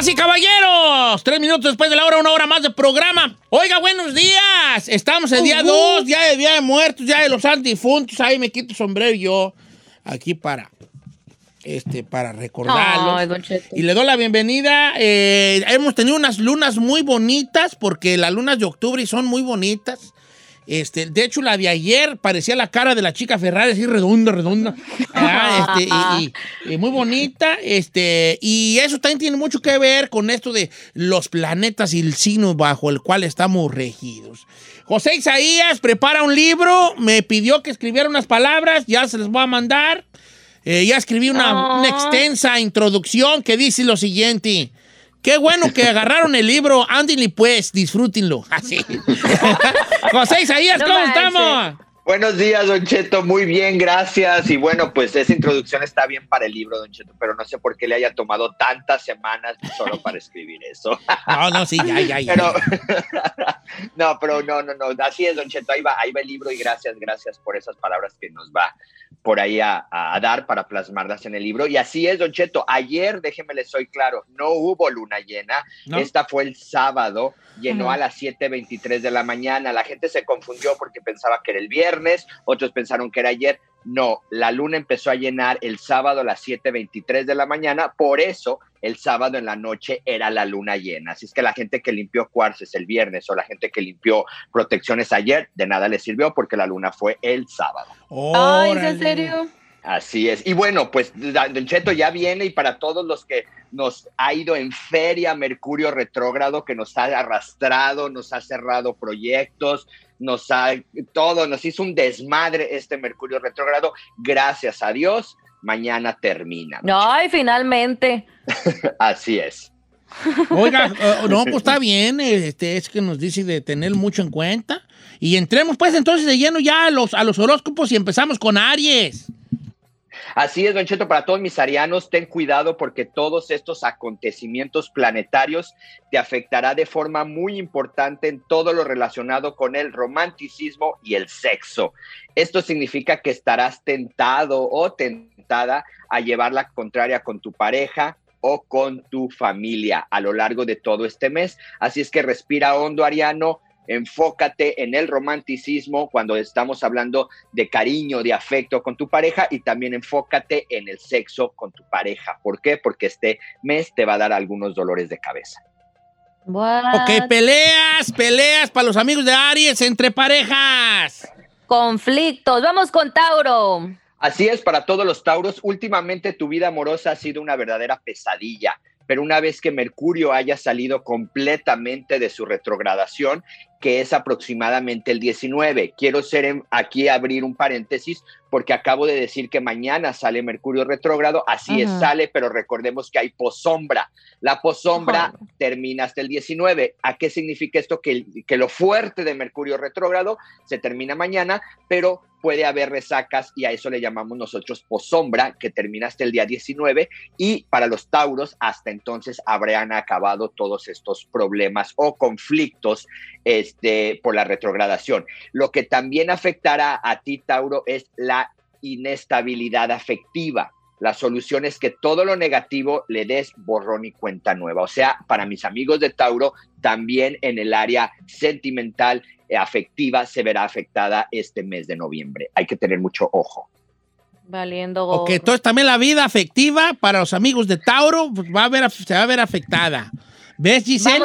Damas y caballeros, tres minutos después de la hora, una hora más de programa. Oiga, buenos días. Estamos el día 2, ya de Día de Muertos, ya de los difuntos. Ahí me quito el sombrero yo aquí para este, para recordarlo. y le doy la bienvenida. Eh, hemos tenido unas lunas muy bonitas, porque las lunas de octubre son muy bonitas. Este, de hecho, la de ayer parecía la cara de la chica Ferrari, así redonda, redonda. Ah, este, y, muy bonita. Este, y eso también tiene mucho que ver con esto de los planetas y el signo bajo el cual estamos regidos. José Isaías prepara un libro, me pidió que escribiera unas palabras, ya se les voy a mandar. Eh, ya escribí una, una extensa introducción que dice lo siguiente. Qué bueno que agarraron el libro. Ándenle pues, disfrútenlo. Así. José Isaías, ¿cómo estamos? Buenos días, Don Cheto. Muy bien, gracias. Y bueno, pues esa introducción está bien para el libro, Don Cheto, pero no sé por qué le haya tomado tantas semanas solo para escribir eso. No, no, sí, ya, ya, ya. Pero, no, pero no, no, no. Así es, Don Cheto. Ahí va, ahí va el libro y gracias, gracias por esas palabras que nos va por ahí a, dar para plasmarlas en el libro. Y así es, Don Cheto. Ayer, déjeme les soy claro, no hubo luna llena. Esta fue el sábado, llenó a las 7.23 de la mañana. La gente se confundió porque pensaba que era el viernes, otros pensaron que era ayer. No, la luna empezó a llenar el sábado a las 7.23 de la mañana, por eso el sábado en la noche era la luna llena. Así es que la gente que limpió cuarces el viernes o la gente que limpió protecciones ayer, de nada le sirvió porque la luna fue el sábado. Ay, ¿en serio? Así es. Y bueno, pues Don Cheto ya viene y para todos los que nos ha ido en feria Mercurio retrógrado, que nos ha arrastrado, nos ha cerrado proyectos, nos ha todo, nos hizo un desmadre este Mercurio retrógrado. Gracias a Dios, mañana termina. Ay, finalmente. Así es. Oiga, eh, no, pues está bien, este, es que nos dice de tener mucho en cuenta. Y entremos pues entonces de lleno ya a los, a los horóscopos y empezamos con Aries. Así es, Don Cheto, para todos mis arianos, ten cuidado porque todos estos acontecimientos planetarios te afectará de forma muy importante en todo lo relacionado con el romanticismo y el sexo. Esto significa que estarás tentado o tentada a llevar la contraria con tu pareja, o con tu familia a lo largo de todo este mes. Así es que respira hondo, Ariano, enfócate en el romanticismo cuando estamos hablando de cariño, de afecto con tu pareja y también enfócate en el sexo con tu pareja. ¿Por qué? Porque este mes te va a dar algunos dolores de cabeza. Ok, peleas, peleas para los amigos de Aries entre parejas. Conflictos. Vamos con Tauro. Así es, para todos los Tauros, últimamente tu vida amorosa ha sido una verdadera pesadilla pero una vez que Mercurio haya salido completamente de su retrogradación, que es aproximadamente el 19. Quiero ser aquí abrir un paréntesis porque acabo de decir que mañana sale Mercurio retrógrado, así es, sale, pero recordemos que hay posombra. La posombra termina hasta el 19. ¿A qué significa esto? Que, que lo fuerte de Mercurio retrógrado se termina mañana, pero puede haber resacas y a eso le llamamos nosotros posombra, que termina hasta el día 19 y para los Tauros hasta entonces habrán acabado todos estos problemas o conflictos este, por la retrogradación. Lo que también afectará a ti, Tauro, es la inestabilidad afectiva. La solución es que todo lo negativo le des borrón y cuenta nueva. O sea, para mis amigos de Tauro, también en el área sentimental, eh, afectiva, se verá afectada este mes de noviembre. Hay que tener mucho ojo. Valiendo. Ok, entonces también la vida afectiva para los amigos de Tauro pues, va a ver, se va a ver afectada. ¿Ves, Giselle?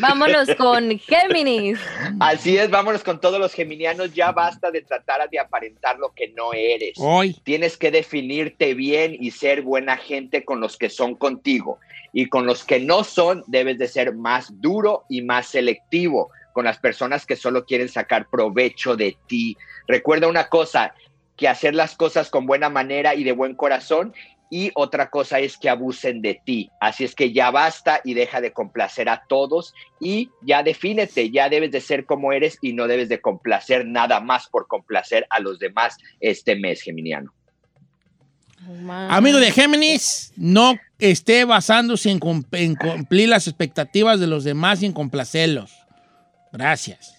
vámonos con Géminis. Así es, vámonos con todos los geminianos. Ya basta de tratar de aparentar lo que no eres. Hoy. Tienes que definirte bien y ser buena gente con los que son contigo. Y con los que no son, debes de ser más duro y más selectivo con las personas que solo quieren sacar provecho de ti. Recuerda una cosa, que hacer las cosas con buena manera y de buen corazón y otra cosa es que abusen de ti. Así es que ya basta y deja de complacer a todos y ya defínete, ya debes de ser como eres y no debes de complacer nada más por complacer a los demás este mes, Geminiano. Amigo de Géminis, no esté basándose en, cumplir las expectativas de los demás y en complacerlos. Gracias.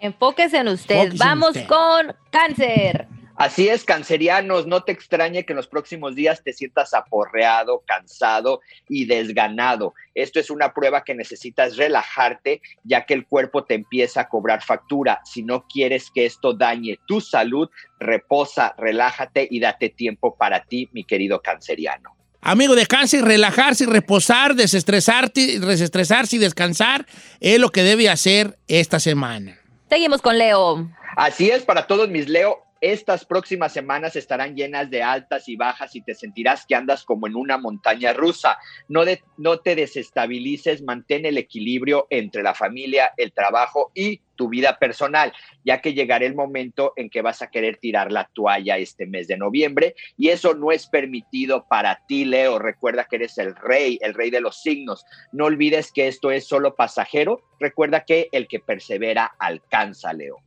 Enfóquese en usted. Vamos con cáncer. Así es, cancerianos, no te extrañe que en los próximos días te sientas aporreado, cansado y desganado. Esto es una prueba que necesitas relajarte ya que el cuerpo te empieza a cobrar factura. Si no quieres que esto dañe tu salud, reposa, relájate y date tiempo para ti, mi querido canceriano. Amigo de cáncer, relajarse, reposar, desestresarte, desestresarse y descansar es lo que debe hacer esta semana. Seguimos con Leo. Así es, para todos mis Leo, estas próximas semanas estarán llenas de altas y bajas y te sentirás que andas como en una montaña rusa. No, te desestabilices, mantén el equilibrio entre la familia, el trabajo y tu vida personal, ya que llegará el momento en que vas a querer tirar la toalla este mes de noviembre y eso no es permitido para ti, Leo. Recuerda que eres el rey, el rey de los signos. No olvides que esto es solo pasajero. Recuerda que el que persevera alcanza, Leo.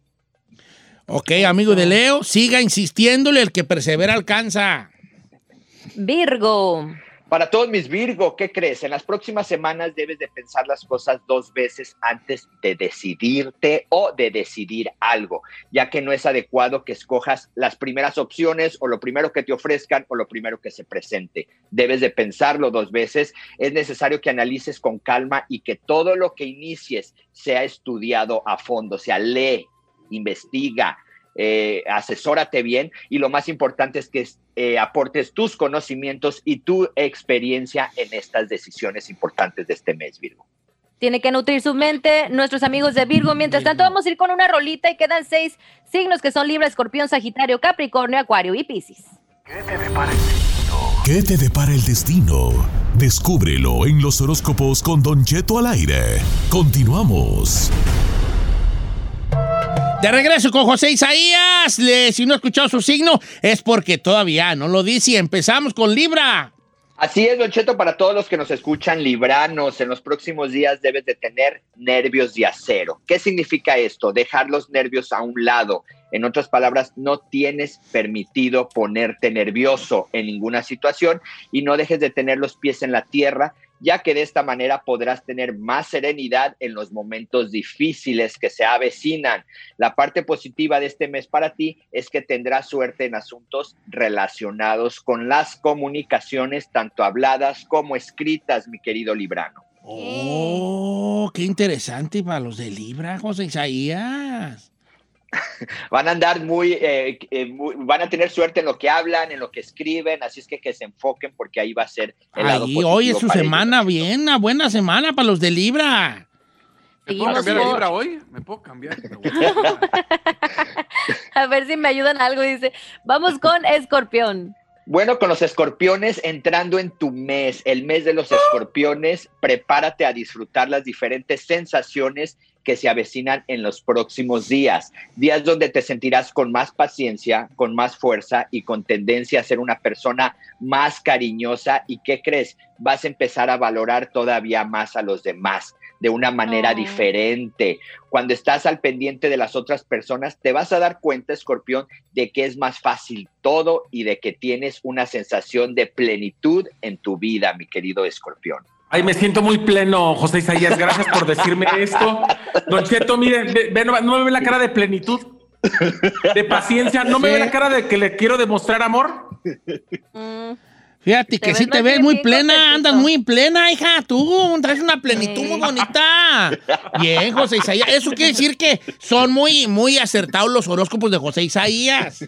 Ok, amigo de Leo, siga insistiéndole, el que persevera alcanza. Virgo. Para todos mis Virgo, ¿qué crees? En las próximas semanas debes de pensar las cosas dos veces antes de decidirte o de decidir algo, ya que no es adecuado que escojas las primeras opciones o lo primero que te ofrezcan o lo primero que se presente. Debes de pensarlo dos veces. Es necesario que analices con calma y que todo lo que inicies sea estudiado a fondo, sea lee, investiga, eh, asesórate bien y lo más importante es que eh, aportes tus conocimientos y tu experiencia en estas decisiones importantes de este mes, Virgo. Tiene que nutrir su mente, nuestros amigos de Virgo. Mientras tanto, vamos a ir con una rolita y quedan seis signos que son Libra, Escorpión, Sagitario, Capricornio, Acuario y Piscis. ¿Qué te depara el destino? ¿Qué te depara el destino? Descúbrelo en los horóscopos con Don Cheto al aire. Continuamos. De regreso con José Isaías. si no ha escuchado su signo, es porque todavía no lo dice. Empezamos con Libra. Así es, Don Cheto, para todos los que nos escuchan libranos, en los próximos días debes de tener nervios de acero. ¿Qué significa esto? Dejar los nervios a un lado. En otras palabras, no tienes permitido ponerte nervioso en ninguna situación y no dejes de tener los pies en la tierra ya que de esta manera podrás tener más serenidad en los momentos difíciles que se avecinan. La parte positiva de este mes para ti es que tendrás suerte en asuntos relacionados con las comunicaciones, tanto habladas como escritas, mi querido Librano. Oh, qué interesante para los de Libra, José Isaías. van a andar eh, eh, muy, van a tener suerte en lo que hablan, en lo que escriben, así es que que se enfoquen porque ahí va a ser el lado ahí, Hoy es su semana bien, una buena semana para los de Libra. ¿Me puedo cambiar a Libra hoy? ¿Me puedo cambiar? a ver si me ayudan algo, dice. Vamos con Escorpión. Bueno, con los escorpiones entrando en tu mes, el mes de los escorpiones, prepárate a disfrutar las diferentes sensaciones que se avecinan en los próximos días. Días donde te sentirás con más paciencia, con más fuerza y con tendencia a ser una persona más cariñosa. ¿Y qué crees? Vas a empezar a valorar todavía más a los demás de una manera diferente. Cuando estás al pendiente de las otras personas, te vas a dar cuenta, escorpión, de que es más fácil todo y de que tienes una sensación de plenitud en tu vida, mi querido escorpión. Ay, me siento muy pleno, José Isaías. Gracias por decirme esto. Don Cheto, mire, no, me ve la cara de plenitud, de paciencia. ¿No me ve la cara de que le quiero demostrar amor? Mm. Fíjate que sí te ves muy plena, andas muy plena, hija. Tú traes una plenitud muy bonita. Bien, José Isaías. Eso quiere decir que son muy, muy acertados los horóscopos de José Isaías.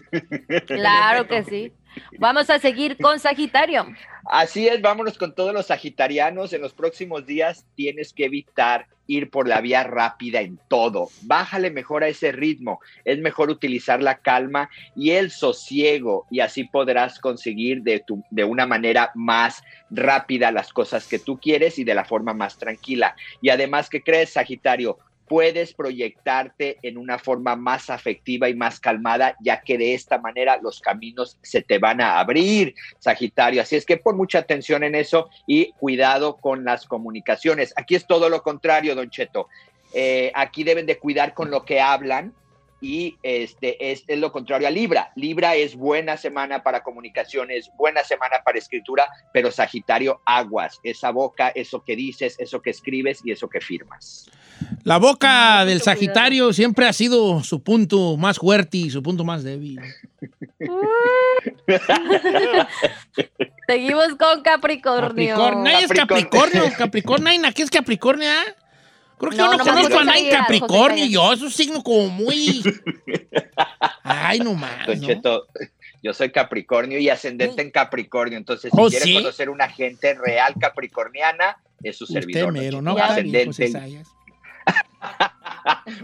Claro que sí. Vamos a seguir con Sagitario. Así es, vámonos con todos los sagitarianos. En los próximos días tienes que evitar ir por la vía rápida en todo. Bájale mejor a ese ritmo. Es mejor utilizar la calma y el sosiego y así podrás conseguir de, tu, de una manera más rápida las cosas que tú quieres y de la forma más tranquila. Y además, ¿qué crees, Sagitario? Puedes proyectarte en una forma más afectiva y más calmada, ya que de esta manera los caminos se te van a abrir, Sagitario. Así es que pon mucha atención en eso y cuidado con las comunicaciones. Aquí es todo lo contrario, don Cheto. Eh, aquí deben de cuidar con lo que hablan, y este es, lo contrario a Libra. Libra es buena semana para comunicaciones, buena semana para escritura, pero Sagitario aguas, esa boca, eso que dices, eso que escribes y eso que firmas. La boca del Sagitario siempre ha sido su punto más fuerte y su punto más débil. Seguimos con Capricornio. Capricornio. Nadie es Capricornio. Capricornio. Aquí es Capricornio, ¿ah? Creo que No, yo no conozco a nadie Isaías, Capricornio. Yo, es un signo como muy. Ay, no. Don ¿no? Yo soy Capricornio y ascendente en Capricornio, entonces si Oh, quiere ¿sí? conocer una gente real capricorniana, es su Usted servidor. mero, ¿no? Bien, ascendente.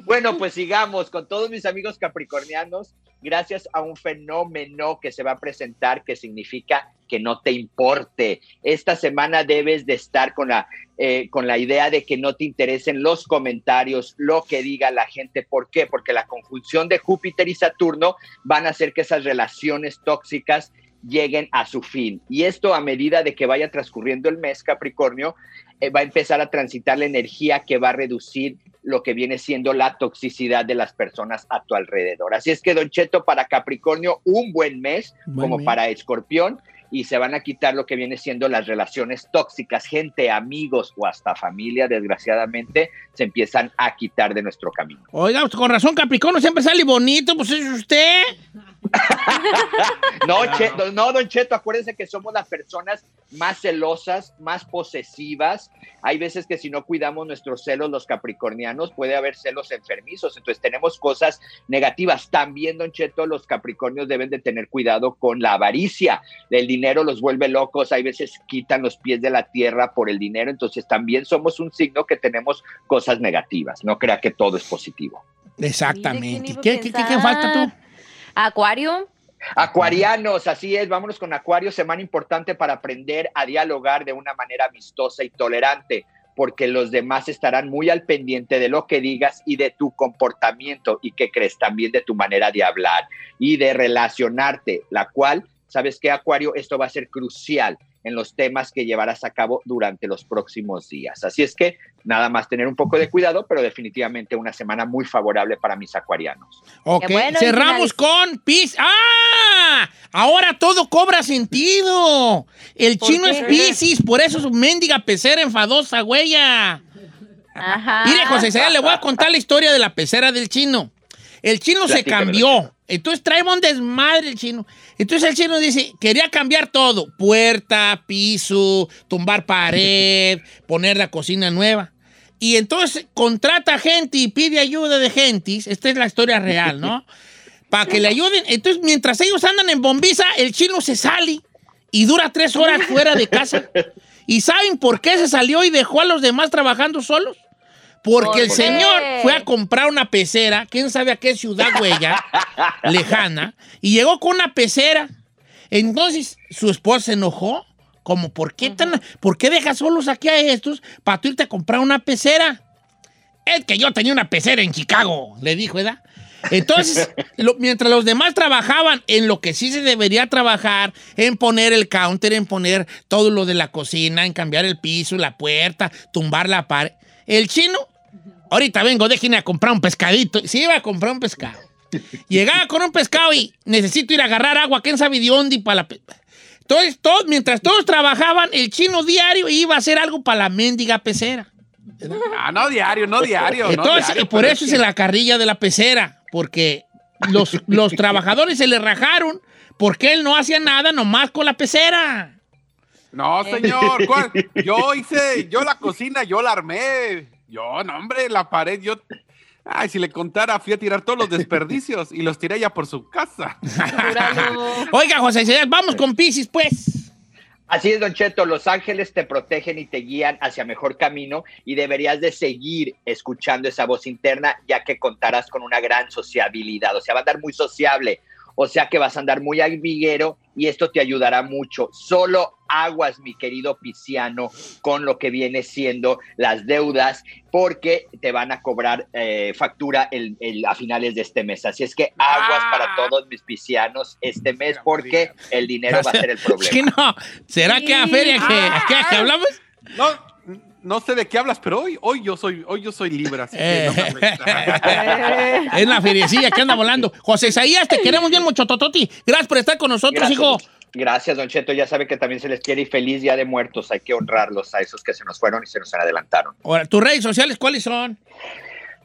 Bueno, pues sigamos con todos mis amigos capricornianos, gracias a un fenómeno que se va a presentar que significa que no te importe. Esta semana debes de estar con la, eh, con la idea de que no te interesen los comentarios, lo que diga la gente. ¿Por qué? Porque la conjunción de Júpiter y Saturno van a hacer que esas relaciones tóxicas lleguen a su fin. Y esto a medida de que vaya transcurriendo el mes Capricornio, eh, va a empezar a transitar la energía que va a reducir lo que viene siendo la toxicidad de las personas a tu alrededor. Así es que, Don Cheto, para Capricornio, un buen mes, Buen como mes. para Escorpión, y se van a quitar lo que viene siendo las relaciones tóxicas. Gente, amigos o hasta familia, desgraciadamente, se empiezan a quitar de nuestro camino. Oiga, pues, con razón, Capricornio siempre sale bonito, pues es usted. No, Che- no, Don Cheto, acuérdense que somos las personas más celosas, más posesivas. Hay veces que si no cuidamos nuestros celos, los capricornianos, puede haber celos enfermizos. Entonces tenemos cosas negativas. También, Don Cheto, los capricornios deben de tener cuidado con la avaricia. El dinero los vuelve locos. Hay veces quitan los pies de la tierra por el dinero. Entonces también somos un signo que tenemos cosas negativas. No crea que todo es positivo. Exactamente. ¿Qué, ¿quién qué, iba qué, a qué falta tú? Acuario. Acuarianos, así es, vámonos con Acuario, semana importante para aprender a dialogar de una manera amistosa y tolerante, porque los demás estarán muy al pendiente de lo que digas y de tu comportamiento y que crees también de tu manera de hablar y de relacionarte, la cual, ¿sabes qué, Acuario? Esto va a ser crucial en los temas que llevarás a cabo durante los próximos días. Así es que nada más tener un poco de cuidado, pero definitivamente una semana muy favorable para mis acuarianos. Ok, bueno, cerramos con Pis. ¡Ah! Ahora todo cobra sentido. El ¿Por chino qué? es Piscis, por eso su mendiga pecera enfadosa, güeya. Ajá. Mire, José Isaías, le voy a contar la historia de la pecera del chino. El chino se cambió. Entonces trae un desmadre el chino. Entonces el chino dice, quería cambiar todo. Puerta, piso, tumbar pared, poner la cocina nueva. Y entonces contrata gente y pide ayuda de gentes. Esta es la historia real, ¿no? Para que le ayuden. Entonces, mientras ellos andan en bombiza, el chino se sale y dura tres horas fuera de casa. ¿Y saben por qué se salió y dejó a los demás trabajando solos? Porque ¿Por el señor fue a comprar una pecera, quién sabe a qué ciudad huella, lejana, y llegó con una pecera. Entonces su esposa se enojó, como, ¿por qué, tan, ¿por qué dejas solos aquí a estos para tú irte a comprar una pecera? Es que yo tenía una pecera en Chicago, le dijo, ¿verdad? Entonces, lo- mientras los demás trabajaban en lo que sí se debería trabajar, en poner el counter, en poner todo lo de la cocina, en cambiar el piso, la puerta, tumbar la pared, el chino, ahorita vengo, déjenme a comprar un pescadito. Sí, iba a comprar un pescado. Llegaba con un pescado y necesito ir a agarrar agua, quién sabe de dónde, y para la... Entonces, todos, mientras todos trabajaban, el chino diario iba a hacer algo para la mendiga pecera. Ah, no diario, no diario. no Entonces, diario, y por eso es la carrilla de la pecera, porque los, los trabajadores se le rajaron porque él no hacía nada nomás con la pecera. No, señor, ¿cuál? Yo hice, yo la cocina, yo la armé. Yo, no, hombre, la pared, yo. Ay, si le contara, fui a tirar todos los desperdicios y los tiré ya por su casa. Oiga, José vamos con Piscis, pues. Así es, Don Cheto, los ángeles te protegen y te guían hacia mejor camino y deberías de seguir escuchando esa voz interna ya que contarás con una gran sociabilidad, o sea, va a andar muy sociable, o sea que vas a andar muy amiguero y esto te ayudará mucho. Solo aguas, mi querido Pisciano, con lo que viene siendo las deudas porque te van a cobrar eh, factura el- el- a finales de este mes. Así es que aguas Ah. para todos mis piscianos este mes porque el dinero va a ser el Es problema. que no. ¿Será que a feria que, a qué- a qué hablamos? No, no sé de qué hablas, pero hoy, hoy yo soy, hoy yo soy Libra, así que no me afecta. Es la feriecilla que anda volando. José Isaías, te queremos bien mucho, Tototi. Gracias por estar con nosotros, Gracias, hijo. Gracias, Don Cheto. Ya sabe que también se les quiere y feliz Día de Muertos. Hay que honrarlos a esos que se nos fueron y se nos adelantaron. Ahora, tus redes sociales, ¿cuáles son?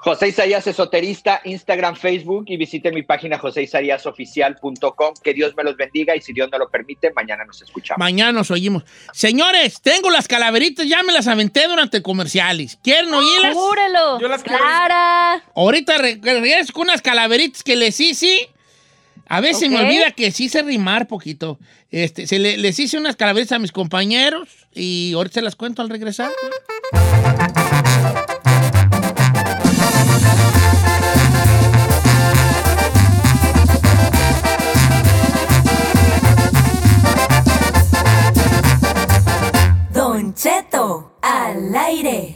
José Isaías Esoterista, Instagram, Facebook y visite mi página joséisariasoficial.com. Que Dios me los bendiga y si Dios me lo permite, mañana nos escuchamos. Mañana nos oímos. Señores, tengo las calaveritas, ya me las aventé durante comerciales. ¿Quieren oírlas? ¡Júrelo! Yo las quiero- ¡Clara! Ahorita re- regreso con unas calaveritas que les hice. A veces me Ok. olvida que sí sé rimar poquito. Este, se le- les hice unas calaveritas a mis compañeros y ahorita se las cuento al regresar. Don Cheto, al aire.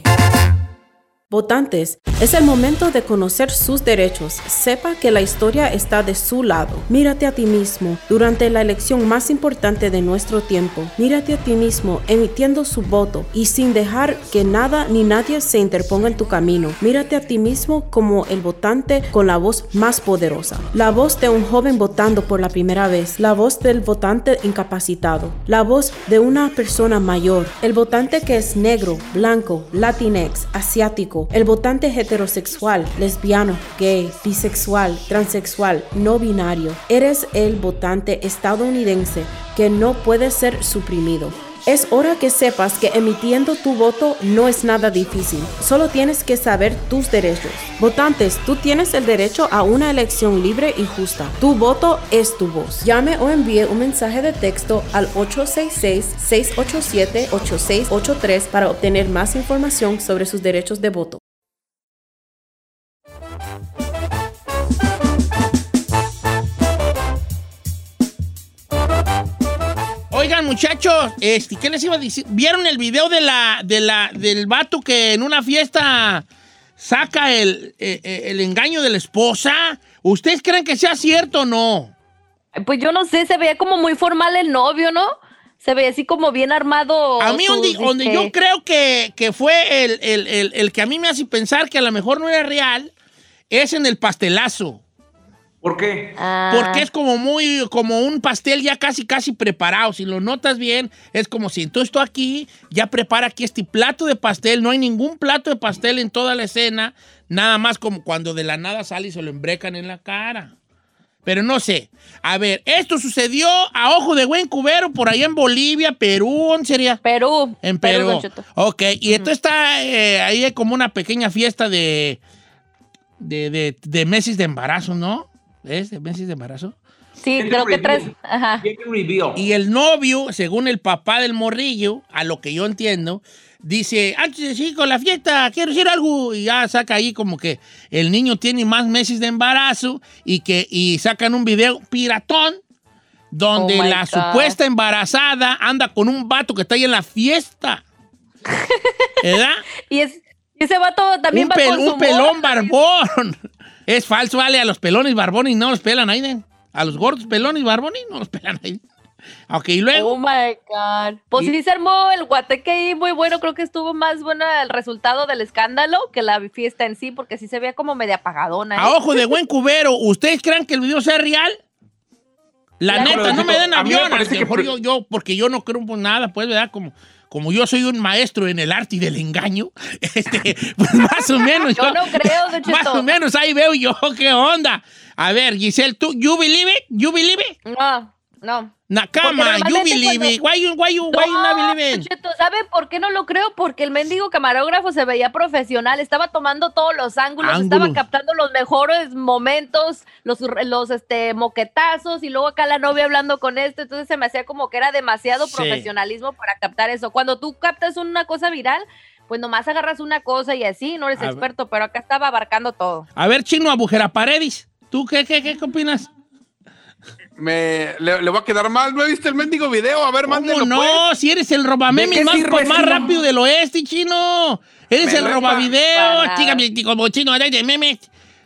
Votantes, es el momento de conocer sus derechos. Sepa que la historia está de su lado. Mírate a ti mismo durante la elección más importante de nuestro tiempo. Mírate a ti mismo emitiendo su voto y sin dejar que nada ni nadie se interponga en tu camino. Mírate a ti mismo como el votante con la voz más poderosa. La voz de un joven votando por la primera vez. La voz del votante incapacitado. La voz de una persona mayor. El votante que es negro, blanco, latinex, asiático. El votante heterosexual, lesbiano, gay, bisexual, transexual, no binario. Eres el votante estadounidense que no puede ser suprimido. Es hora que sepas que emitiendo tu voto no es nada difícil, solo tienes que saber tus derechos. Votantes, tú tienes el derecho a una elección libre y justa. Tu voto es tu voz. Llame o envíe un mensaje de texto al 866-687-8683 para obtener más información sobre sus derechos de voto. Oigan, muchachos, este, ¿qué les iba a decir? ¿Vieron el video de la, de la, del vato que en una fiesta saca el, eh, eh, el engaño de la esposa? ¿Ustedes creen que sea cierto o no? Pues yo no sé, se veía como muy formal el novio, ¿no? Se veía así como bien armado. A mí, sus, donde, yo creo que, que fue el- el que a mí me hace pensar que a lo mejor no era real, es en el pastelazo. ¿Por qué? Ah, Porque es como muy, como un pastel ya casi, casi preparado. Si lo notas bien, es como si entonces estoy aquí, ya prepara aquí este plato de pastel. No hay ningún plato de pastel en toda la escena. Nada más como cuando de la nada sale y se lo embrecan en la cara. Pero no sé. A ver, esto sucedió a ojo de buen cubero por allá en Bolivia, Perú, ¿dónde sería? Perú. En Perú. Ok, y entonces está eh, ahí como una pequeña fiesta de, de, de, de meses de embarazo, ¿no? ¿Es? ¿De meses de embarazo? Sí, creo que tres. Ajá. Y el novio, según el papá del morrillo, a lo que yo entiendo, dice, antes de seguir con la fiesta, quiero decir algo. Y ya saca ahí como que el niño tiene más meses de embarazo y que y sacan un video piratón donde Oh la God. supuesta embarazada anda con un vato que está ahí en la fiesta. ¿Verdad? Y, es, ese vato también un, va pel- con su un pelón morra. barbón. Es falso, vale, a los pelones barbones no los pelan ahí. ¿eh? A los gordos pelones barbones no los pelan ahí. Ok, y luego... Oh my God. Pues sí se armó el guateque ahí muy bueno. Creo que estuvo más bueno el resultado del escándalo que la fiesta en sí, porque sí se veía como media apagadona. ¿eh? A ojo de buen cubero, ¿ustedes creen que el video sea real? La neta, no me den a mí me avión. A lo parece que mejor pre- yo, yo, porque yo no creo en nada, pues, ¿verdad? Como, como yo soy un maestro en el arte y del engaño, este, pues más o menos. Yo no creo, Más o menos ahí veo yo, ¿qué onda? A ver, Giselle, ¿tú, you believe it? You believe it? No, no. Nakama, you believe cuando- it. Why you, why you, why you not believe it? ¿sabe por qué no lo creo? Porque el mendigo camarógrafo se veía profesional, estaba tomando todos los ángulos, Ángulos. estaba captando los mejores momentos, los, los este, moquetazos, y luego acá la novia hablando con esto, entonces se me hacía como que era demasiado Sí. profesionalismo para captar eso. Cuando tú captas una cosa viral, pues nomás agarras una cosa y así, no eres A ver. experto, pero acá estaba abarcando todo. A ver, chino, agujera paredis. ¿Tú qué, qué, qué, qué opinas? Me, le, le va a quedar mal. ¿No he visto el mendigo video? A ver, mándelo, ¿Cómo no? pues. Si eres el ¿De robamemes qué más, sirve más rápido del oeste, chino. Eres Me el robavideo, chica, como chino de de memes.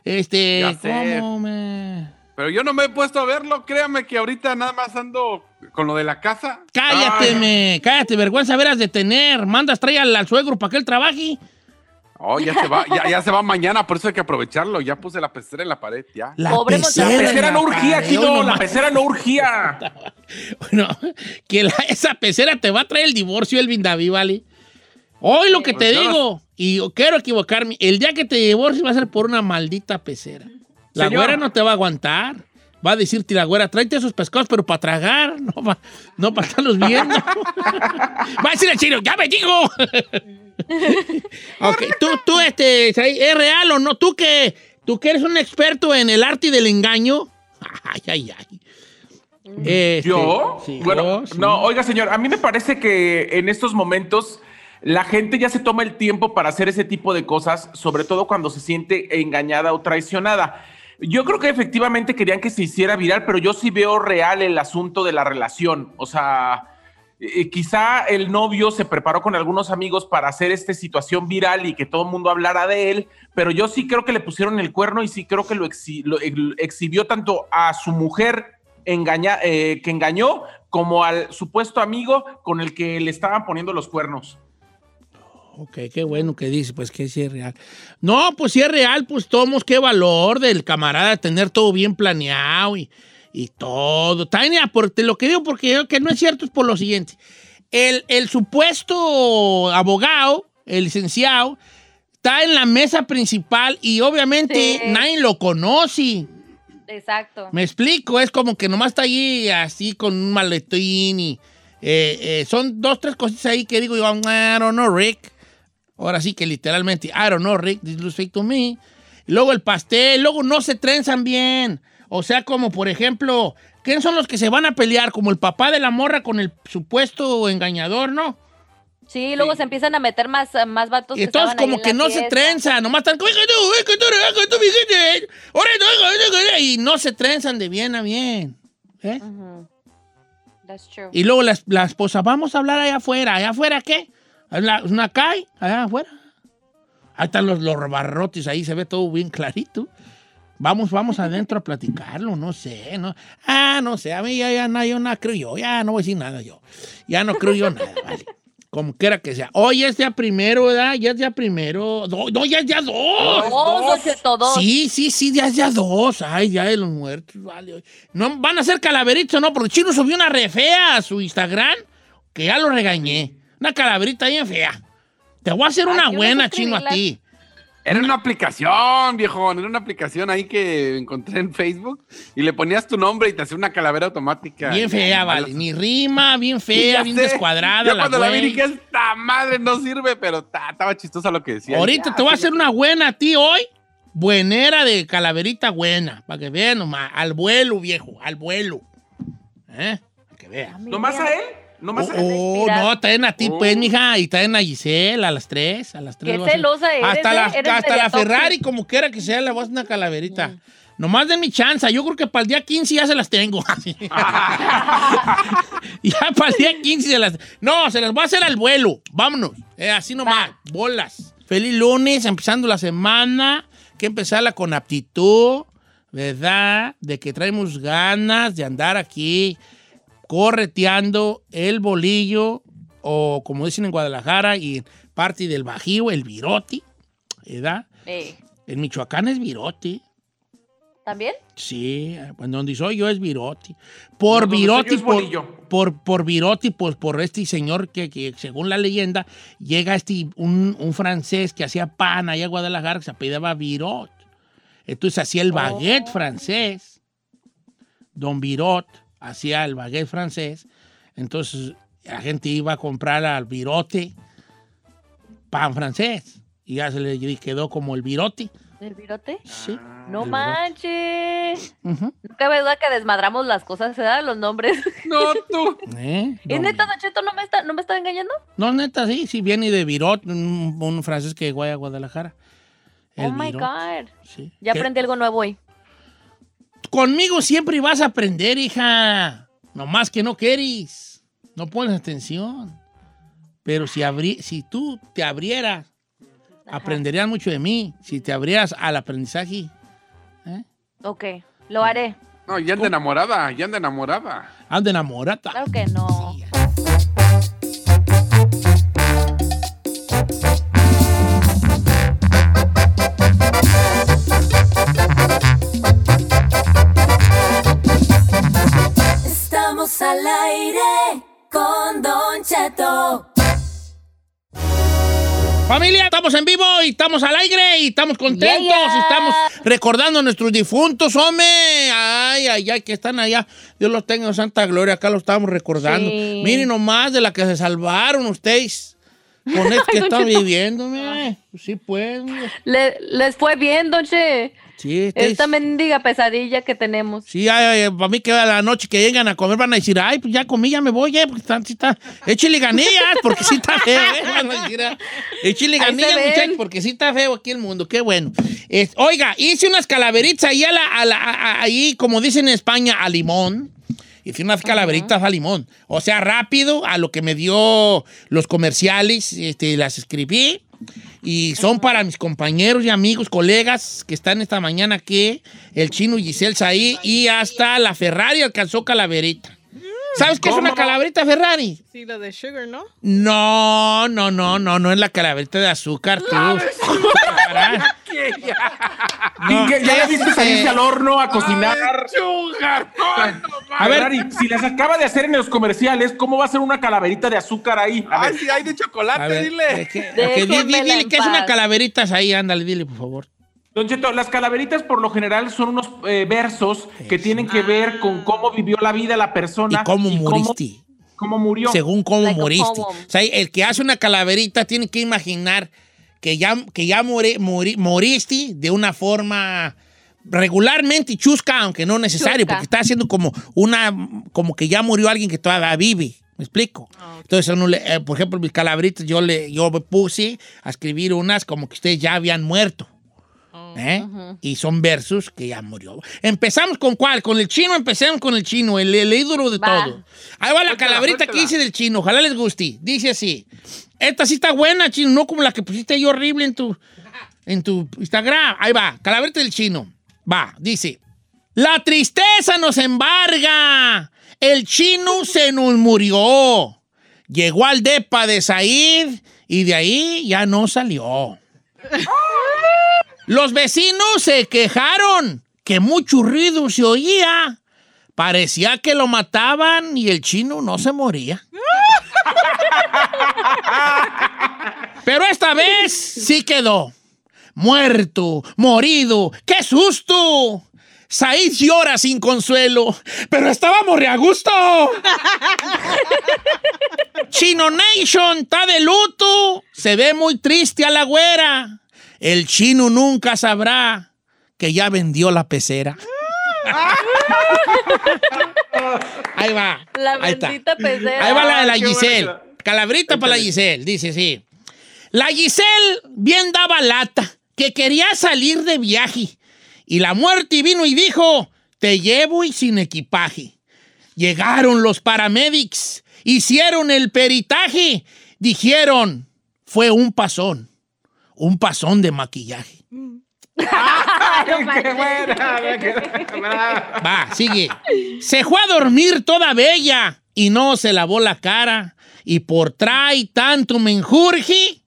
Este, Ya sé. ¿cómo me...? Pero yo no me he puesto a verlo. Créame que ahorita nada más ando con lo de la casa. Cállate, Ay. me, cállate, vergüenza veras de tener. Mandas, trae al, al suegro para que él trabaje. Oh, ya se va, ya, ya se va mañana, por eso hay que aprovecharlo. Ya puse la pecera en la pared, ya. La Pobre pecera La en pecera la no urgía, pared, La pecera no urgía. Bueno, que la- esa pecera te va a traer el divorcio, Elvin David, ¿vale? Hoy lo que te Pues yo no- digo, y yo quiero equivocarme, el día que te divorcies va a ser por una maldita pecera. La Señor. güera no te va a aguantar. Va a decirte la güera, tráete esos pescados, pero para tragar, no para no para estarlos viendo. va a decir el chino, ¡ya me digo! ok, tú, tú, este, ¿es real o no? ¿Tú que, tú que eres un experto en el arte del engaño? Ay, ay, ay. Este, ¿Yo? sí, bueno, yo, sí. no, oiga, señor, a mí me parece que en estos momentos la gente ya se toma el tiempo para hacer ese tipo de cosas, sobre todo cuando se siente engañada o traicionada. Yo creo que efectivamente querían que se hiciera viral, pero yo sí veo real el asunto de la relación. O sea, eh, quizá el novio se preparó con algunos amigos para hacer esta situación viral y que todo el mundo hablara de él, pero yo sí creo que le pusieron el cuerno y sí creo que lo, exhi- lo ex- exhibió tanto a su mujer eh, que engañó como al supuesto amigo con el que le estaban poniendo los cuernos. Ok, qué bueno que dice, pues que sí es real. No, pues si es real, pues tomos qué valor del camarada tener todo bien planeado y, y todo. Tania, por, te lo que digo porque yo- que no es cierto es por lo siguiente. El, el supuesto abogado, el licenciado, está en la mesa principal y obviamente Sí. nadie lo conoce. Exacto. Me explico, es como que nomás está allí así con un maletín y eh, eh, son dos, tres cositas ahí que digo yo, I don't know, Rick. Ahora sí que literalmente, I don't know, Rick, this looks fake to me. Luego el pastel, luego no se trenzan bien. O sea, como por ejemplo, ¿quién son los que se van a pelear? Como el papá de la morra con el supuesto engañador, ¿no? Sí, luego se empiezan a meter más, más vatos Y entonces como que no se trenzan, nomás están y no se trenzan de bien a bien. ¿eh? That's true. Y luego la, la esposa, vamos a hablar allá afuera. ¿Allá afuera qué? ¿Es la- es una calle? Allá afuera. Ahí están los, los barrotes, ahí se ve todo bien clarito. Vamos, vamos adentro a platicarlo, no sé, ¿no? Ah, no sé, a mí ya, ya no, yo no creo yo, ya no voy a decir nada yo. Ya no creo yo nada, vale. Como quiera que sea. Hoy es día primero, ¿verdad? Ya es día primero. Do- no, ya es día dos. Dos, Cheto, dos. Sí, sí, sí, ya es día dos. Ay, ya de los muertos, vale. No, van a ser calaveritos, ¿no? Porque Chino subió una re fea a su Instagram, que ya lo regañé. Una calaverita bien fea. Te voy a hacer Ay, una buena, Chino, a ti. Era una aplicación, viejo. Era una aplicación ahí que encontré en Facebook y le ponías tu nombre y te hacía una calavera automática. Bien fea, vale. Ni rima, bien fea, bien sé. descuadrada. Yo la cuando la vi dije, esta madre no sirve, pero ta- estaba chistosa lo que decía. Ahorita Ya, te voy a hacer una buena a ti hoy. Buenera de calaverita buena. Para que vean nomás. Al vuelo, viejo. Al vuelo. ¿Eh? Para que vean. ¿Nomás a él? ¿Nomás Oh, a él? oh, Inspirar. no, traen a ti, Oh. pues, mija, y traen a Giselle a las tres, a las tres. Qué celosa eres, Hasta ¿eh? la, Eres hasta la Ferrari, como quiera que sea, le voy a hacer una calaverita. Nomás den mi chance, yo creo que para el día 15 ya se las tengo. ya para el día 15 se las... No, se las voy a hacer al vuelo, vámonos. Eh, así nomás, Va. bolas. Feliz lunes, empezando la semana. Que empezarla con aptitud, ¿verdad? De que traemos ganas de andar aquí correteando el bolillo, o como dicen en Guadalajara y en parte del Bajío, el virote, ¿verdad? Eh, En Michoacán es virote. ¿También? Sí, donde soy yo es virote. Por es por, por, por virote, pues por este señor que, que según la leyenda llega este, un, un francés que hacía pan allá a Guadalajara que se apellidaba Virot. Entonces hacía el baguette francés. Don Virot hacía el baguette francés. Entonces la gente iba a comprar al virote pan francés. Y ya se le quedó como el virote. ¿El virote? Sí. No El manches. Ujú. No cabe duda que desmadramos las cosas, se dan los nombres. No, tú. ¿Eh? ¿Es Don neta, Don Cheto, no me está, no me está engañando? No, neta, sí, sí, viene de Virot, un, un francés que fue a Guadalajara. El oh my Virot, God. sí. Ya aprendí algo nuevo hoy. Conmigo siempre vas a aprender, hija. Nomás que no quieres. No pones atención. Pero si, abrí, si tú te abrieras, Ajá. aprenderías mucho de mí. Si te abrieras al aprendizaje. ¿eh? Ok, lo haré. No, ya anda enamorada, ya anda enamorada. Anda enamorata. Claro que no. Sí. Al aire con Don Cheto. Familia, estamos en vivo y estamos al aire y estamos contentos Yeah, yeah. y estamos recordando a nuestros difuntos, hombre. Ay, ay, ay, que están allá. Dios los tenga en santa gloria. Acá lo estamos recordando. Sí. Miren nomás de la que se salvaron ustedes. Con esto que están viviendo, mire. Sí, pues. Le- les fue bien, don Che. Sí, Esta mendiga pesadilla que tenemos. Sí, ay, ay, para mí que a la noche que llegan a comer van a decir, ay, pues ya comí, ya me voy, eh, porque está, sí está, échale ganillas, porque sí está feo, eh, van a decir, ah, échale ganillas, muchachos, porque sí está feo aquí el mundo, qué bueno. Es- oiga, hice unas calaveritas ahí, a la, a la- a- ahí, como dicen en España, a limón. Hice unas calaveritas a limón. O sea, rápido, a lo que me dio los comerciales, este, las escribí. Y son para mis compañeros y amigos, colegas que están esta mañana aquí, el chino Giselle Saí y hasta la Ferrari alcanzó calaverita. ¿Sabes qué es una calaverita Ferrari? Sí, lo de Sugar, ¿no? No, no, no, no, no es la calaverita de azúcar, tú. Que ya la viste salirse al horno a cocinar. A ver. Ferrari, si las acaba de hacer en los comerciales, ¿cómo va a ser una calaverita de azúcar ahí? A Ay, ver. sí, hay de chocolate, dile. que- es una calaverita ahí, ándale, dile, por favor. Don Cheto, las calaveritas por lo general son unos eh, versos que tienen que ver con cómo vivió la vida la persona. ¿Y cómo muriste? Cómo, murió. Según cómo Like. O sea, el que hace una calaverita tiene que imaginar que ya, que ya more- moriste de una forma regularmente chusca, aunque no necesario, Chusca. porque está haciendo como una, como que ya murió alguien que todavía vive. ¿Me explico? Entonces, uno le- eh, por ejemplo, mis calaveritas, yo, le, yo me puse a escribir unas como que ustedes ya habían muerto. ¿Eh? Y son versos que ya murió. Empezamos con cuál? Con el chino, empecemos con el chino, el, el ídolo de Va. todo. Ahí va la calaverita que hice del chino, ojalá les guste. Dice así. Esta sí está buena, chino, no como la que pusiste ahí horrible en tu, en tu Instagram. Ahí va, calaverita del chino. Va, dice. La tristeza nos embarga. El chino se nos murió. Llegó al depa de Said y de ahí ya no salió. Los vecinos se quejaron que mucho ruido se oía. Parecía que lo mataban y el chino no se moría. Pero esta vez sí quedó. Muerto, morido. ¡Qué susto! Said llora sin consuelo, pero estábamos re. Chino Nation está de luto. Se ve muy triste a la güera. El chino nunca sabrá que ya vendió la pecera. Ahí va. La Ahí está. bendita pecera. Ahí va la de la Giselle. Calabrita para la Giselle. Dice sí. La Giselle bien daba lata, que quería salir de viaje. Y la muerte vino y dijo, te llevo y sin equipaje. Llegaron los paramédics, hicieron el peritaje, dijeron, fue un pasón, un pasón de maquillaje. Va, sigue. Se fue a dormir toda bella y no se lavó la cara. Y por trae tanto menjurje,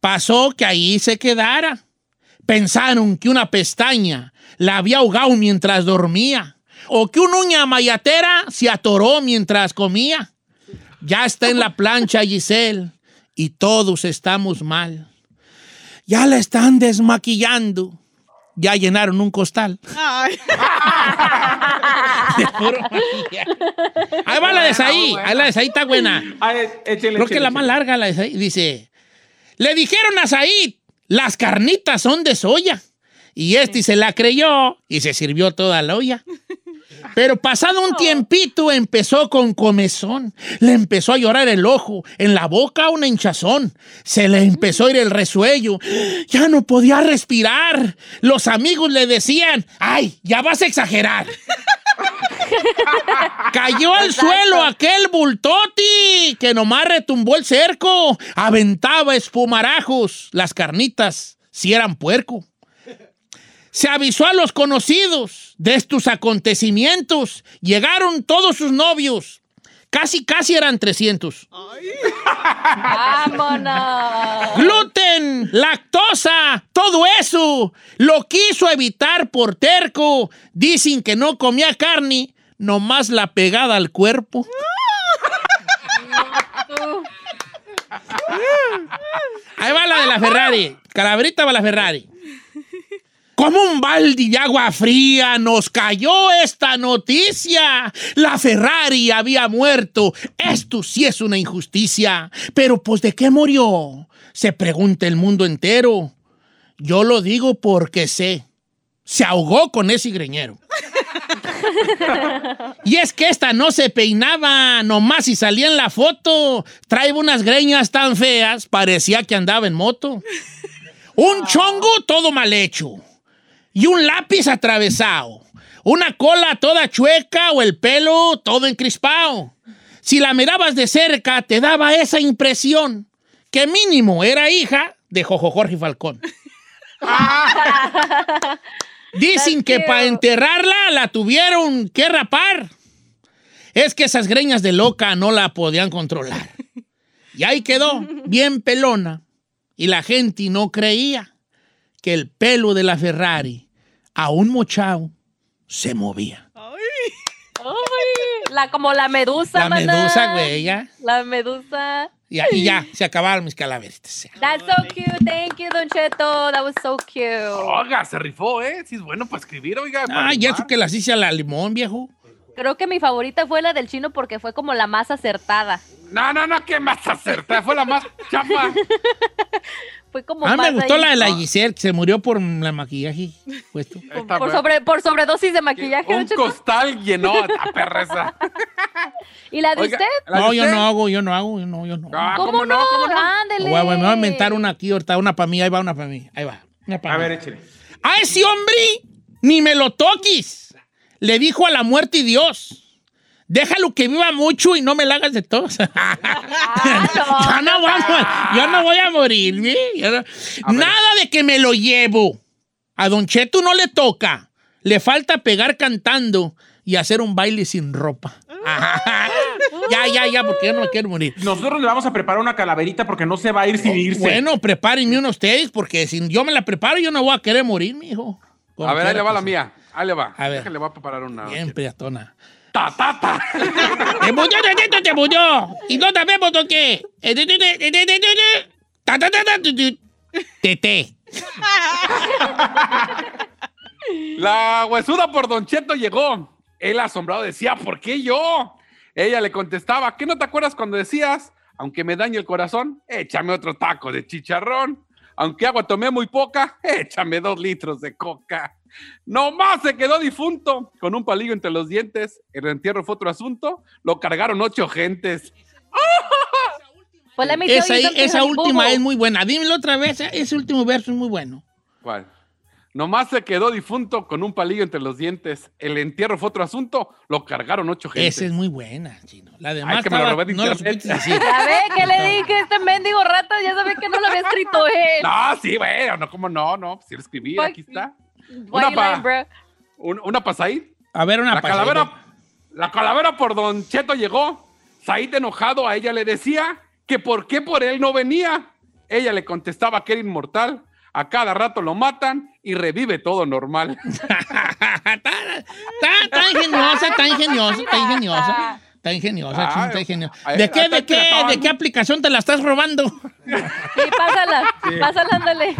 pasó que ahí se quedara. Pensaron que una pestaña la había ahogado mientras dormía. O que una uña mayatera se atoró mientras comía. Ya está en la plancha Giselle y todos estamos mal. Ya la están desmaquillando. Ya llenaron un costal. Ay, De puro maquillaje. Ahí va la de Saí. Ahí la de Saí está buena. Ay, échele, Creo que la más larga, la de Saí. Dice, le dijeron a Said, las carnitas son de soya. Y este se la creyó y se sirvió toda la olla. Pero pasado un tiempito empezó con comezón. Le empezó a llorar el ojo, en la boca una hinchazón. Se le empezó a ir el resuello. Ya no podía respirar. Los amigos le decían, ay, ya vas a exagerar. Cayó al Exacto. suelo aquel bultoti que nomás retumbó el cerco. Aventaba espumarajos. Las carnitas, si eran puerco. Se avisó a los conocidos de estos acontecimientos. Llegaron todos sus novios. Casi, casi eran 300. ¡Vámonos! Gluten, lactosa, todo eso. Lo quiso evitar por terco. Dicen que no comía carne, nomás la pegada al cuerpo. Ahí va la de la Ferrari. Calaverita va la Ferrari. Como un balde de agua fría nos cayó esta noticia. La Ferrari había muerto. Esto sí es una injusticia. Pero pues ¿de qué murió? Se pregunta el mundo entero. Yo lo digo porque sé. Se ahogó con ese greñero. Y es que esta no se peinaba, nomás si salía en la foto. Traía unas greñas tan feas, parecía que andaba en moto. Un chongo todo mal hecho. Y un lápiz atravesado. Una cola toda chueca o el pelo todo encrispado. Si la mirabas de cerca, te daba esa impresión que mínimo era hija de Jojo Jorge Falcón. Dicen que para enterrarla la tuvieron que rapar. Es que esas greñas de loca no la podían controlar. Y ahí quedó, bien pelona. Y la gente no creía que el pelo de la Ferrari, aún mochao, se movía. Uy, la, como la medusa, La maná. medusa, güey, ya. La medusa. Y, ya- y ya, se acabaron mis calaveritas. That's so cute. Thank you, Don Cheto. That was so cute. Oiga, se rifó, ¿eh? Sí es bueno para escribir, oiga. Ah, y eso que las hice a la limón, viejo. Creo que mi favorita fue la del chino porque fue como la más acertada. No, no, no, ¿qué más acertada? Fue la más chapa. Fue como A mí más me gustó ahí. la de la Giselle, que se murió por la maquillaje puesto. Por, sobre, por sobredosis de maquillaje. Un Cheto. costal llenó a perreza. ¿Y la de Oiga, usted? ¿la de No, yo usted? no hago, yo no hago, yo no, yo no. Ah, ¿Cómo, no? ¿Cómo no? Me voy a inventar una aquí ahorita, una para mí, ahí va una para mí, ahí va. Una pa' A mí. ver, échale. A ese hombre ni me lo toques, le dijo a la muerte y Dios. Déjalo que viva mucho y no me la hagas de tos. yo, no voy a, yo no voy a morir, no- Nada de que me lo llevo. A Don Cheto no le toca. Le falta pegar cantando y hacer un baile sin ropa. ya, ya, ya, porque yo no me quiero morir. Nosotros le vamos a preparar una calaverita porque no se va a ir sin irse. Oh, Bueno, prepárenme uno ustedes, porque si yo me la preparo, yo no voy a querer morir, mijo. A ver, ahí le va la sea. mía. Ahí le va. A ver. Déjale, voy a preparar una. Bien, priatona. Ta, ta, ta. ¡Te murió, te te- te murió! Y no sabemos lo que. Ta- ta- ta- ta- Tete. La huesuda por Don Cheto llegó. Él asombrado decía, ¿por qué yo? Ella le contestaba, ¿qué no te acuerdas cuando decías, aunque me dañe el corazón, échame otro taco de chicharrón? Aunque agua tomé muy poca, échame dos litros de coca. Nomás se quedó difunto, con un palillo entre los dientes. El entierro fue otro asunto. Lo cargaron ocho gentes. Pues la Esa, última es muy buena. Dímelo otra vez, ese último verso es muy bueno. ¿Cuál? Nomás se quedó difunto con un palillo entre los dientes. El entierro fue otro asunto. Lo cargaron ocho gentes. Esa es muy buena, chino. La demás Ay, que me estaba- robé de no internet. supiste decir. Ya ve que le dije este mendigo rata, ya sabía que no lo había escrito él. No, sí, bueno, no, ¿cómo no? No, si lo escribí, aquí está. Una? Un- una para Said. A ver, una La pasada. calavera, la calavera por Don Cheto llegó. Said enojado a ella le decía que por qué por él no venía. Ella le contestaba que era inmortal. A cada rato lo matan y revive todo normal. está, está- está ingeniosa, está ingeniosa, está ingeniosa. Está ingeniosa, Ah, está ingeniosa. ¿De qué, de qué, de qué aplicación te la estás robando? Sí, pásala, pásala, ándale.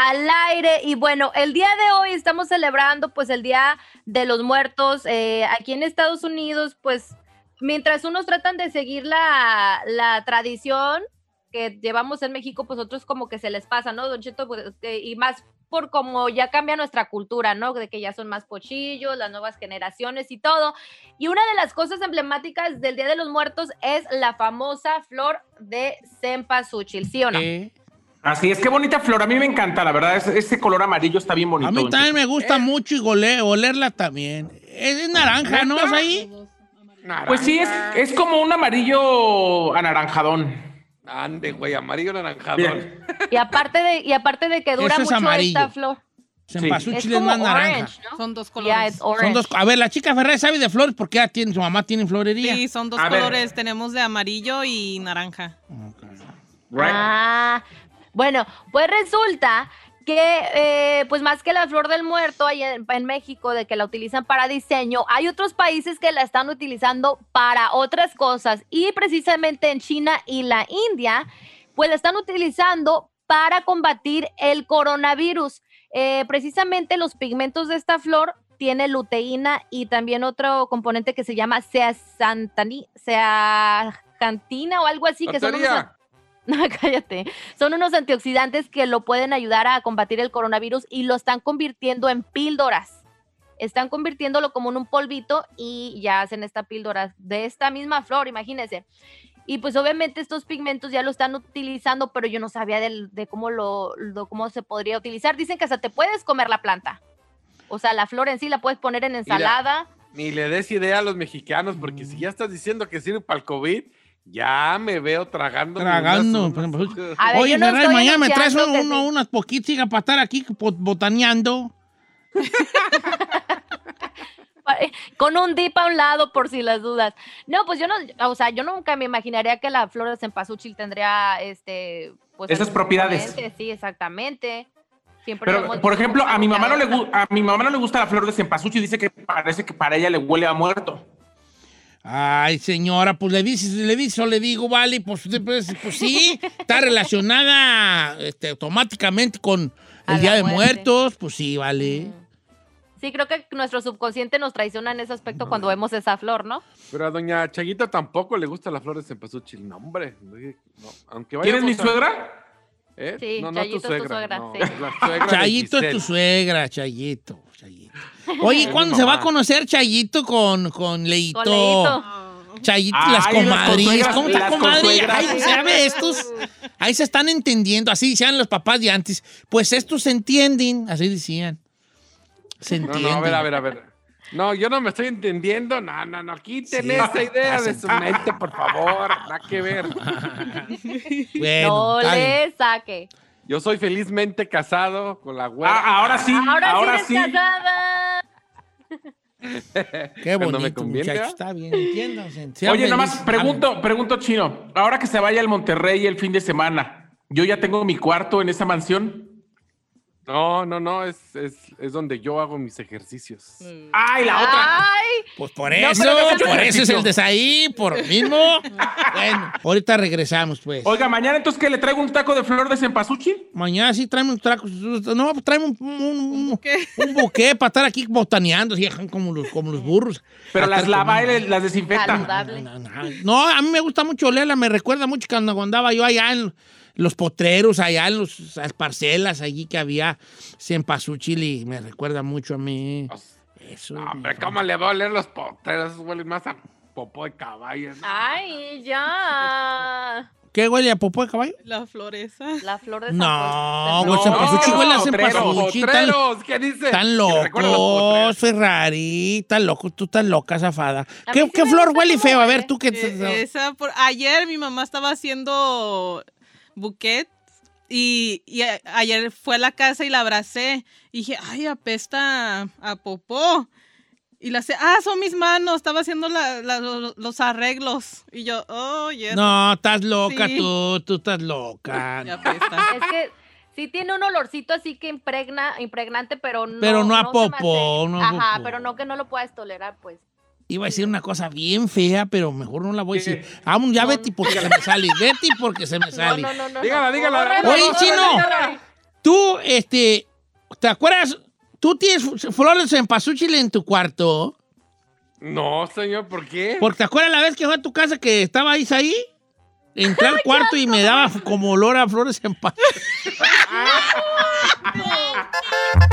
Al aire y bueno, el día de hoy estamos celebrando pues el Día de los Muertos eh, aquí en Estados Unidos, pues mientras unos tratan de seguir la, la tradición que llevamos en México, pues otros como que se les pasa, ¿no? Don Cheto, pues, eh, y más por como ya cambia nuestra cultura, ¿no? De que ya son más pochillos, las nuevas generaciones y todo. Y una de las cosas emblemáticas del Día de los Muertos es la famosa flor de cempasúchil, ¿sí o no? Eh, Así es, qué bonita flor. A mí me encanta, la verdad. Ese, ese color amarillo está bien bonito. a mí también me gusta mucho y gole- olerla también. Es, naranja, ¿no? ¿Es ahí? Pues sí, es, es como un amarillo anaranjadón. Ande, güey, amarillo naranjadón. Bien. Y aparte de, y aparte de que dura Eso es mucho amarillo. esta flor. Cempasúchil Es es, como más naranja. orange, ¿no? Son dos colores. Son dos, a ver, la chica Ferrer sabe de flores porque tiene, su mamá tiene florería. Sí, son dos A ver. colores. Tenemos de amarillo y naranja. Right. Ah, bueno, pues resulta que, eh, pues más que la flor del muerto ahí en, en México, de que la utilizan para diseño, hay otros países que la están utilizando para otras cosas y precisamente en China y la India, pues la están utilizando para combatir el coronavirus. Eh, precisamente los pigmentos de esta flor tiene luteína y también otro componente que se llama zeaxantani- zeaxantina o algo así, que son unos. no, cállate. Son unos antioxidantes que lo pueden ayudar a combatir el coronavirus y lo están convirtiendo en píldoras. Están convirtiéndolo como en un polvito y ya hacen esta píldora de esta misma flor, imagínense. Y pues obviamente estos pigmentos ya lo están utilizando, pero yo no sabía de, cómo lo, cómo se podría utilizar. Dicen que hasta te puedes comer la planta. O sea, la flor en sí la puedes poner en ensalada. Ni le des idea a los mexicanos, porque si ya estás diciendo que sirve para el COVID, ya me veo tragando. Tragando, unas- A ver, Oye, no mañana me traes uno, sí. unas poquitas para estar aquí bot- botaneando. con un dip a un lado por si las dudas. No, pues yo no, o sea, yo nunca me imaginaría que la flor de cempasúchil tendría este pues Esas propiedades. Sí, exactamente. Siempre Pero, por ejemplo, a mi mamá no le a mi mamá no le gusta la flor de cempasúchil, dice que parece que para ella le huele a muerto. Ay, señora, pues le dices, le dices o le digo, vale, pues, pues, pues sí, está relacionada este, automáticamente con el Día de muerte. Muertos, pues sí, vale. Sí, creo que nuestro subconsciente nos traiciona en ese aspecto cuando vemos esa flor, ¿no? Pero a doña Chaguita tampoco le gusta la flor de cempasúchil. No, hombre. no, aunque vaya ¿Quién es mi suegra? ¿Eh? Sí, no, no Chayito es tu suegra. suegra, no, sí. la suegra de Chayito es tu suegra, Chayito. Oye, ¿cuándo se va a conocer Chayito con, con Leito? Con Leito. Chayito, Ay, las comadres. ¿Cómo está, las comadre? Ay, ¿sabe estos? Ahí se están entendiendo. Así decían los papás de antes. Pues estos se entienden. Así decían. Se No, entienden. no, a ver, a ver, a ver. No, yo no me estoy entendiendo. No, no, no. Quiten Sí, esa idea de su mente, por favor. Nada que ver. Bueno, no le saque. Yo soy felizmente casado con la güera. Ah, ahora sí, Ahora, ahora, sí sí. eres casada. Qué Cuando me bonito, conviene. Está bien, entiendo. Sea Oye, nomás pregunto, pregunto chino. Ahora que se vaya al Monterrey el fin de semana, yo ya tengo mi cuarto en esa mansión. No, no, no. Es, es, es donde yo hago mis ejercicios. ¡Ay, la otra! Ay, Pues por No, eso, pero por eso es el desaí, por lo mismo. bueno, ahorita regresamos, pues. Oiga, mañana entonces que le traigo un taco de flor de cempasúchil. Mañana sí traemos un traco. No, pues traemos un, un, un, buque. un buque para estar aquí botaneando, así, como los, como los burros. Pero las lava y las desinfecta. saludable. No, no, no, a mí me gusta mucho olerla, me recuerda mucho cuando andaba yo allá en los potreros, allá en los, las parcelas allí que había cempasúchil y me recuerda mucho a mí. Eso. No, hombre, ¿cómo le voy a oler los potreros? Huelen más a popó de caballo. ¿no? Ay, ya. ¿Qué huele a popó de caballo? La flor esa. La flor de No, güey, cempasúchil huele a potreros, cempasúchil. Tan, potreros, ¿qué dice? tan Que me recuerda a los locos, potreros. Ferrari, tan locos, tú tan loca, zafada. ¿Qué, sí qué flor huele feo? A huele. ver, tú qué... Eh, esa por- ayer mi mamá estaba haciendo buquet y, y a- ayer fue a la casa y la abracé. Y dije, ay, apesta a popó. Y la sé, ah, son mis manos, estaba haciendo la- la- lo- los arreglos. Y yo, oh, yes. No, estás loca Sí. tú, tú estás loca. Es que sí tiene un olorcito así que impregna, impregnante, pero no. Pero no a popó, no a Ajá, popó. pero no que no lo puedas tolerar, pues. Iba a decir una cosa bien fea, pero mejor no la voy a decir. Vamos, ya No, Betty porque se me sale. Betty porque se me sale. no, no, no. Dígala, no. dígala. Oye, chino. Tú, este, ¿te acuerdas? ¿Tú tienes flores en pasúchil en tu cuarto? No, señor, ¿por qué? Porque te acuerdas la vez que fue a tu casa que estaba ahí ahí? Entré al cuarto y me daba como olor a flores en pasúchil.